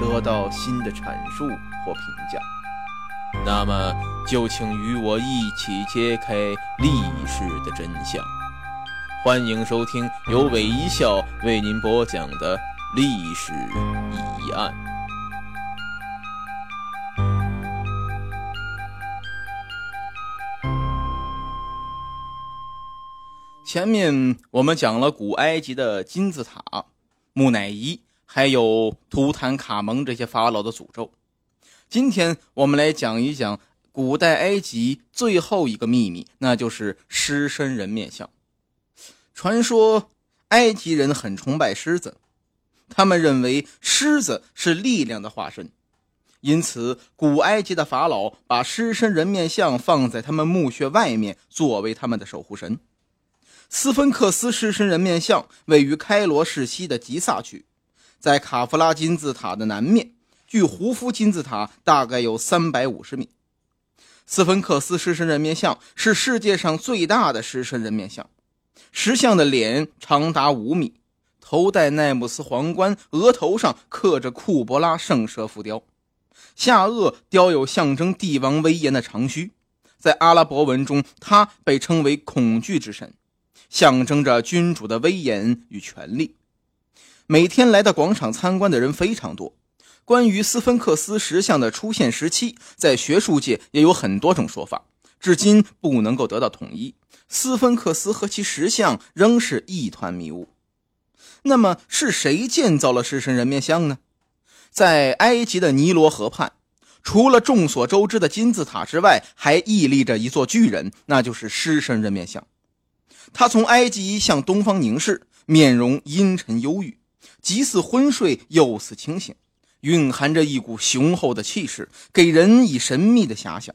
得到新的阐述或评价。那么，就请与我一起揭开历史的真相。欢迎收听由韦一笑为您播讲的历史疑案。前面我们讲了古埃及的金字塔、木乃伊，还有图坦卡蒙这些法老的诅咒。今天我们来讲一讲古代埃及最后一个秘密，那就是狮身人面像。传说埃及人很崇拜狮子，他们认为狮子是力量的化身，因此古埃及的法老把狮身人面像放在他们墓穴外面，作为他们的守护神。斯芬克斯狮身人面像位于开罗市西的吉萨区，在卡夫拉金字塔的南面，距胡夫金字塔大概有三百五十米。斯芬克斯狮身人面像是世界上最大的狮身人面像，石像的脸长达五米，头戴奈姆斯皇冠，额头上刻着库伯拉圣蛇浮雕，下颚雕有象征帝王威严的长须，在阿拉伯文中，他被称为恐惧之神。象征着君主的威严与权力。每天来到广场参观的人非常多。关于斯芬克斯石像的出现时期，在学术界也有很多种说法，至今不能够得到统一。斯芬克斯和其石像仍是一团迷雾。那么，是谁建造了狮身人面像呢？在埃及的尼罗河畔，除了众所周知的金字塔之外，还屹立着一座巨人，那就是狮身人面像。他从埃及向东方凝视，面容阴沉忧郁，即似昏睡又似清醒，蕴含着一股雄厚的气势，给人以神秘的遐想。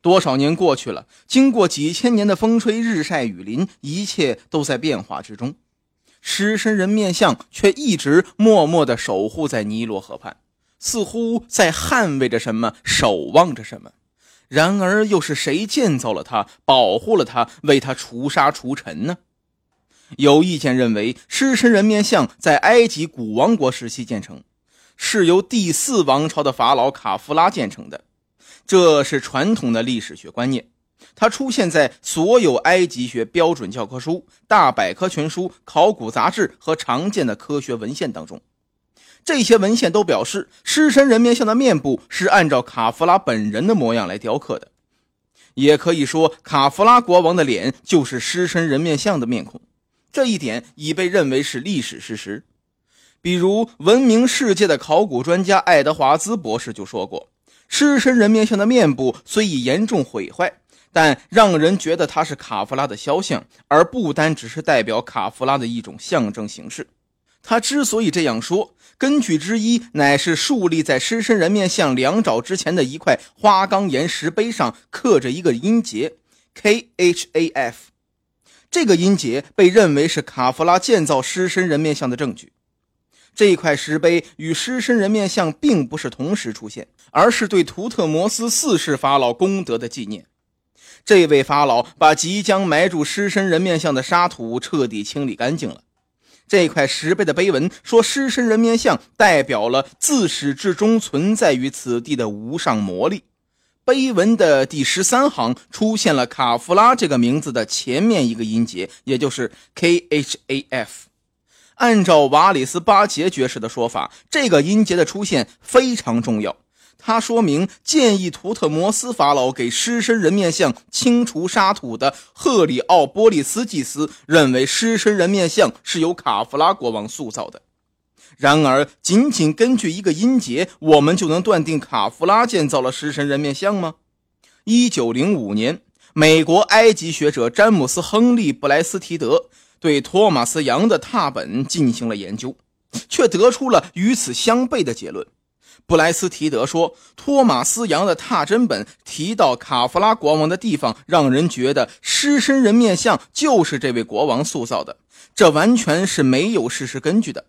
多少年过去了，经过几千年的风吹日晒雨淋，一切都在变化之中，狮身人面像却一直默默地守护在尼罗河畔，似乎在捍卫着什么，守望着什么。然而，又是谁建造了它，保护了它，为它除沙除尘呢？有意见认为，狮身人面像在埃及古王国时期建成，是由第四王朝的法老卡夫拉建成的。这是传统的历史学观念，它出现在所有埃及学标准教科书、大百科全书、考古杂志和常见的科学文献当中。这些文献都表示，狮身人面像的面部是按照卡夫拉本人的模样来雕刻的，也可以说，卡夫拉国王的脸就是狮身人面像的面孔。这一点已被认为是历史事实。比如，闻名世界的考古专家爱德华兹博士就说过，狮身人面像的面部虽已严重毁坏，但让人觉得它是卡夫拉的肖像，而不单只是代表卡夫拉的一种象征形式。他之所以这样说，根据之一乃是竖立在狮身人面像两爪之前的一块花岗岩石碑上刻着一个音节 K H A F，这个音节被认为是卡夫拉建造狮身人面像的证据。这块石碑与狮身人面像并不是同时出现，而是对图特摩斯四世法老功德的纪念。这位法老把即将埋住狮身人面像的沙土彻底清理干净了。这块石碑的碑文说，狮身人面像代表了自始至终存在于此地的无上魔力。碑文的第十三行出现了卡夫拉这个名字的前面一个音节，也就是 K H A F。按照瓦里斯巴杰爵士的说法，这个音节的出现非常重要，他说明建议图特摩斯法老给狮身人面像清除沙土的赫里奥波利斯祭司认为狮身人面像是由卡夫拉国王塑造的。然而，仅仅根据一个音节，我们就能断定卡夫拉建造了狮身人面像吗？一九零五年，美国埃及学者詹姆斯·亨利·布莱斯提德对托马斯·杨的拓本进行了研究，却得出了与此相悖的结论。布莱斯提德说，托马斯·杨的拓真本提到卡夫拉国王的地方，让人觉得狮身人面像就是这位国王塑造的，这完全是没有事实根据的。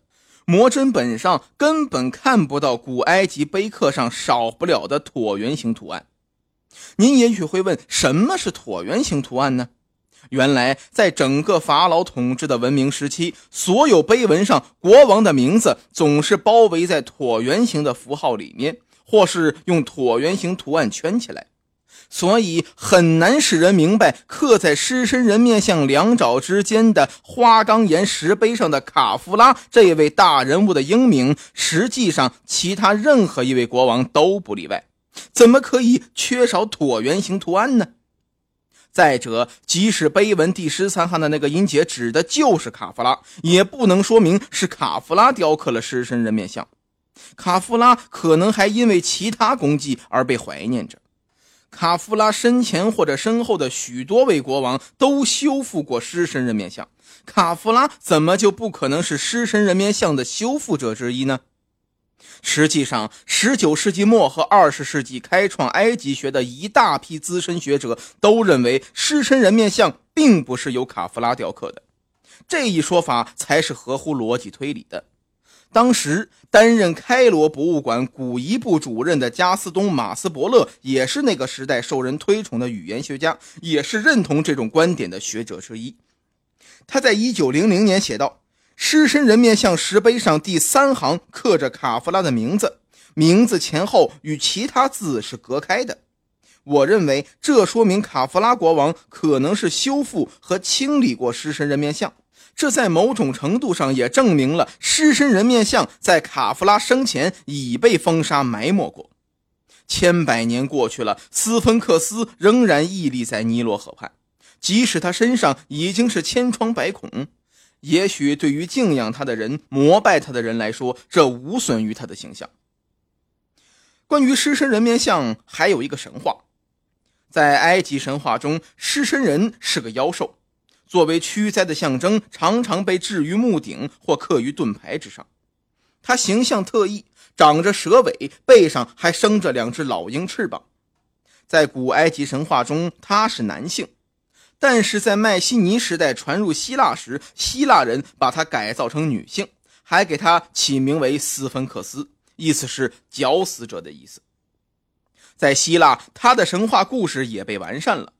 魔针本上根本看不到古埃及碑刻上少不了的椭圆形图案。您也许会问，什么是椭圆形图案呢？原来，在整个法老统治的文明时期，所有碑文上国王的名字总是包围在椭圆形的符号里面，或是用椭圆形图案圈起来，所以很难使人明白刻在狮身人面像两爪之间的花岗岩石碑上的卡夫拉这位大人物的英名。实际上，其他任何一位国王都不例外。怎么可以缺少椭圆形图案呢？再者，即使碑文第十三行的那个音节指的就是卡夫拉，也不能说明是卡夫拉雕刻了狮身人面像。卡夫拉可能还因为其他功绩而被怀念着。卡夫拉身前或者身后的许多位国王都修复过狮身人面像，卡夫拉怎么就不可能是狮身人面像的修复者之一呢？实际上，19世纪末和20世纪开创埃及学的一大批资深学者都认为，狮身人面像并不是由卡夫拉雕刻的。这一说法才是合乎逻辑推理的。当时担任开罗博物馆古遗部主任的加斯东·马斯伯勒，也是那个时代受人推崇的语言学家，也是认同这种观点的学者之一。他在1900年写道。狮身人面像石碑上第三行刻着卡夫拉的名字，名字前后与其他字是隔开的。我认为这说明卡夫拉国王可能是修复和清理过狮身人面像，这在某种程度上也证明了狮身人面像在卡夫拉生前已被风沙埋没过。千百年过去了，斯芬克斯仍然屹立在尼罗河畔，即使他身上已经是千疮百孔。也许对于敬仰他的人、膜拜他的人来说，这无损于他的形象。关于狮身人面像，还有一个神话，在埃及神话中，狮身人是个妖兽，作为驱灾的象征，常常被置于墓顶或刻于盾牌之上。他形象特异，长着蛇尾，背上还生着两只老鹰翅膀。在古埃及神话中，他是男性。但是在迈锡尼时代传入希腊时，希腊人把它改造成女性，还给它起名为斯芬克斯，意思是绞死者的意思。在希腊，他的神话故事也被完善了。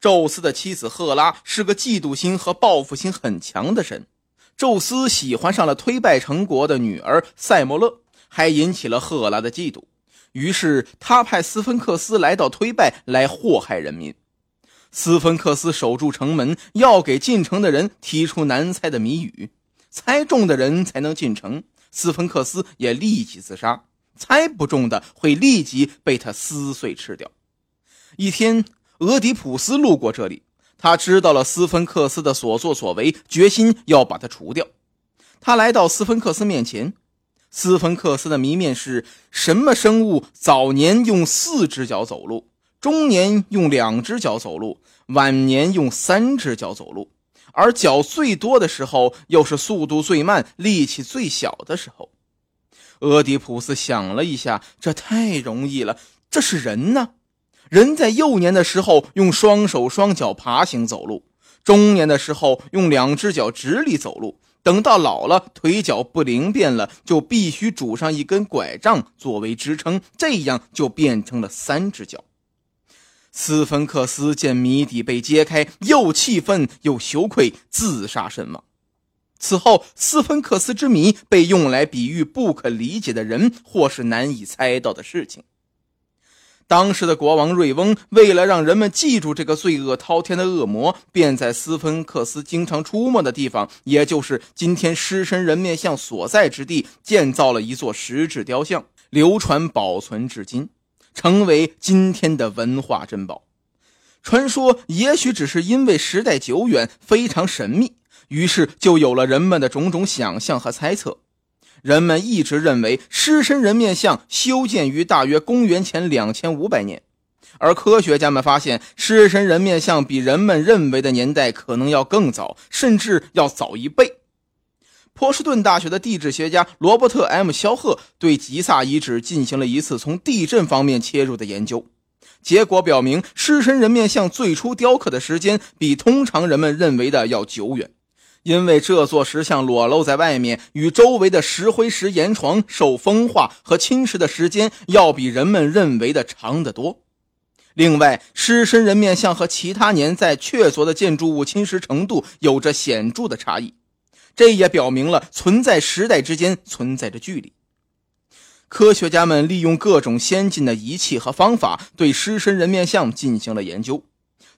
宙斯的妻子赫拉是个嫉妒心和报复心很强的神，宙斯喜欢上了推拜成国的女儿塞莫勒，还引起了赫拉的嫉妒，于是他派斯芬克斯来到推拜来祸害人民。斯芬克斯守住城门，要给进城的人提出难猜的谜语，猜中的人才能进城。斯芬克斯也立即自杀，猜不中的会立即被他撕碎吃掉。一天，俄狄浦斯路过这里，他知道了斯芬克斯的所作所为，决心要把他除掉。他来到斯芬克斯面前，斯芬克斯的谜面是什么生物早年用四只脚走路？中年用两只脚走路，晚年用三只脚走路，而脚最多的时候，又是速度最慢、力气最小的时候。俄狄浦斯想了一下，这太容易了，这是人呢。人在幼年的时候用双手双脚爬行走路，中年的时候用两只脚直立走路，等到老了腿脚不灵便了，就必须拄上一根拐杖作为支撑，这样就变成了三只脚。斯芬克斯见谜底被揭开，又气愤又羞愧，自杀身亡。此后，斯芬克斯之谜被用来比喻不可理解的人或是难以猜到的事情。当时的国王瑞翁为了让人们记住这个罪恶滔天的恶魔，便在斯芬克斯经常出没的地方，也就是今天狮身人面像所在之地，建造了一座石质雕像。流传保存至今，成为今天的文化珍宝。传说也许只是因为时代久远，非常神秘，于是就有了人们的种种想象和猜测。人们一直认为狮身人面像修建于大约公元前两千五百年。而科学家们发现，狮身人面像比人们认为的年代可能要更早，甚至要早一倍。波士顿大学的地质学家罗伯特 ·M· 肖赫对吉萨遗址进行了一次从地震方面切入的研究，结果表明，狮身人面像最初雕刻的时间比通常人们认为的要久远，因为这座石像裸露在外面，与周围的石灰石岩床受风化和侵蚀的时间要比人们认为的长得多。另外，狮身人面像和其他年在确凿的建筑物侵蚀程度有着显著的差异，这也表明了存在时代之间存在着距离。科学家们利用各种先进的仪器和方法，对狮身人面像进行了研究。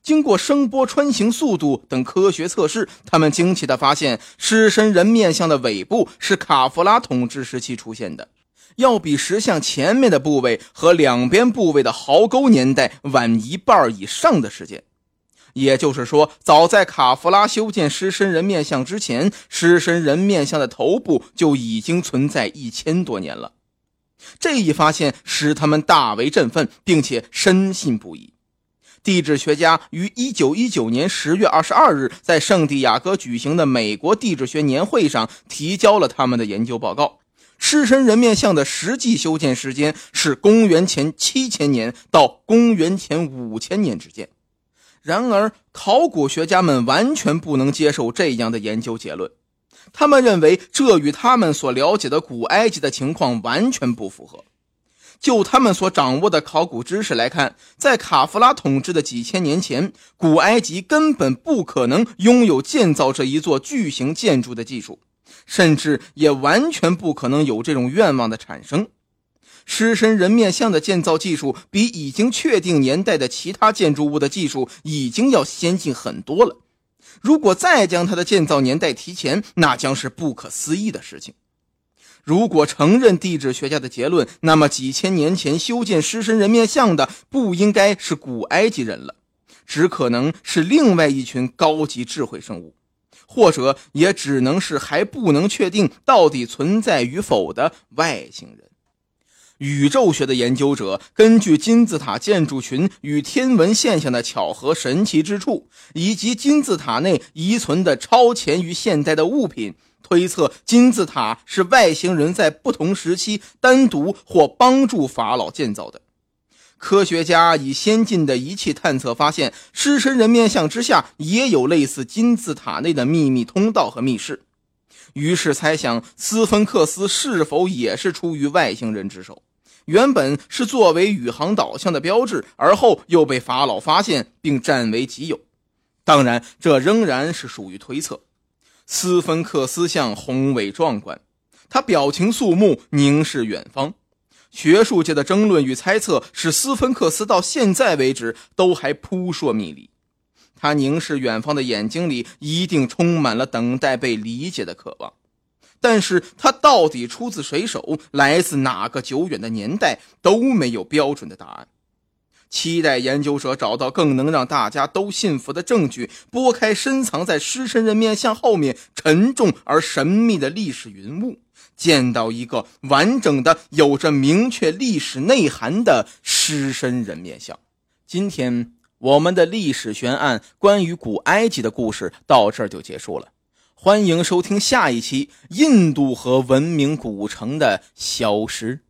经过声波穿行速度等科学测试，他们惊奇地发现，狮身人面像的尾部是卡夫拉统治时期出现的。要比石像前面的部位和两边部位的壕沟年代晚一半以上的时间，也就是说，早在卡夫拉修建狮身人面像之前，狮身人面像的头部就已经存在一千多年了。这一发现使他们大为振奋，并且深信不疑。地质学家于1919年10月22日在圣地亚哥举行的美国地质学年会上提交了他们的研究报告。狮身人面像的实际修建时间是公元前七千年到公元前五千年之间。然而，考古学家们完全不能接受这样的研究结论，他们认为这与他们所了解的古埃及的情况完全不符合。就他们所掌握的考古知识来看，在卡夫拉统治的几千年前，古埃及根本不可能拥有建造这一座巨型建筑的技术。甚至也完全不可能有这种愿望的产生。狮身人面像的建造技术比已经确定年代的其他建筑物的技术已经要先进很多了。如果再将它的建造年代提前，那将是不可思议的事情。如果承认地质学家的结论，那么几千年前修建狮身人面像的不应该是古埃及人了，只可能是另外一群高级智慧生物。或者也只能是还不能确定到底存在与否的外星人。宇宙学的研究者根据金字塔建筑群与天文现象的巧合神奇之处，以及金字塔内遗存的超前于现代的物品，推测金字塔是外星人在不同时期单独或帮助法老建造的。科学家以先进的仪器探测，发现狮身人面像之下也有类似金字塔内的秘密通道和密室，于是猜想斯芬克斯是否也是出于外星人之手，原本是作为宇航导向的标志，而后又被法老发现并占为己有。当然，这仍然是属于推测。斯芬克斯像宏伟壮观，他表情肃穆，凝视远方。学术界的争论与猜测使斯芬克斯到现在为止都还扑朔迷离。他凝视远方的眼睛里一定充满了等待被理解的渴望，但是他到底出自谁手，来自哪个久远的年代，都没有标准的答案。期待研究者找到更能让大家都信服的证据，拨开深藏在狮身人面像后面沉重而神秘的历史云雾。见到一个完整的、有着明确历史内涵的狮身人面像。今天我们的历史悬案关于古埃及的故事到这儿就结束了。欢迎收听下一期印度和文明古城的消失。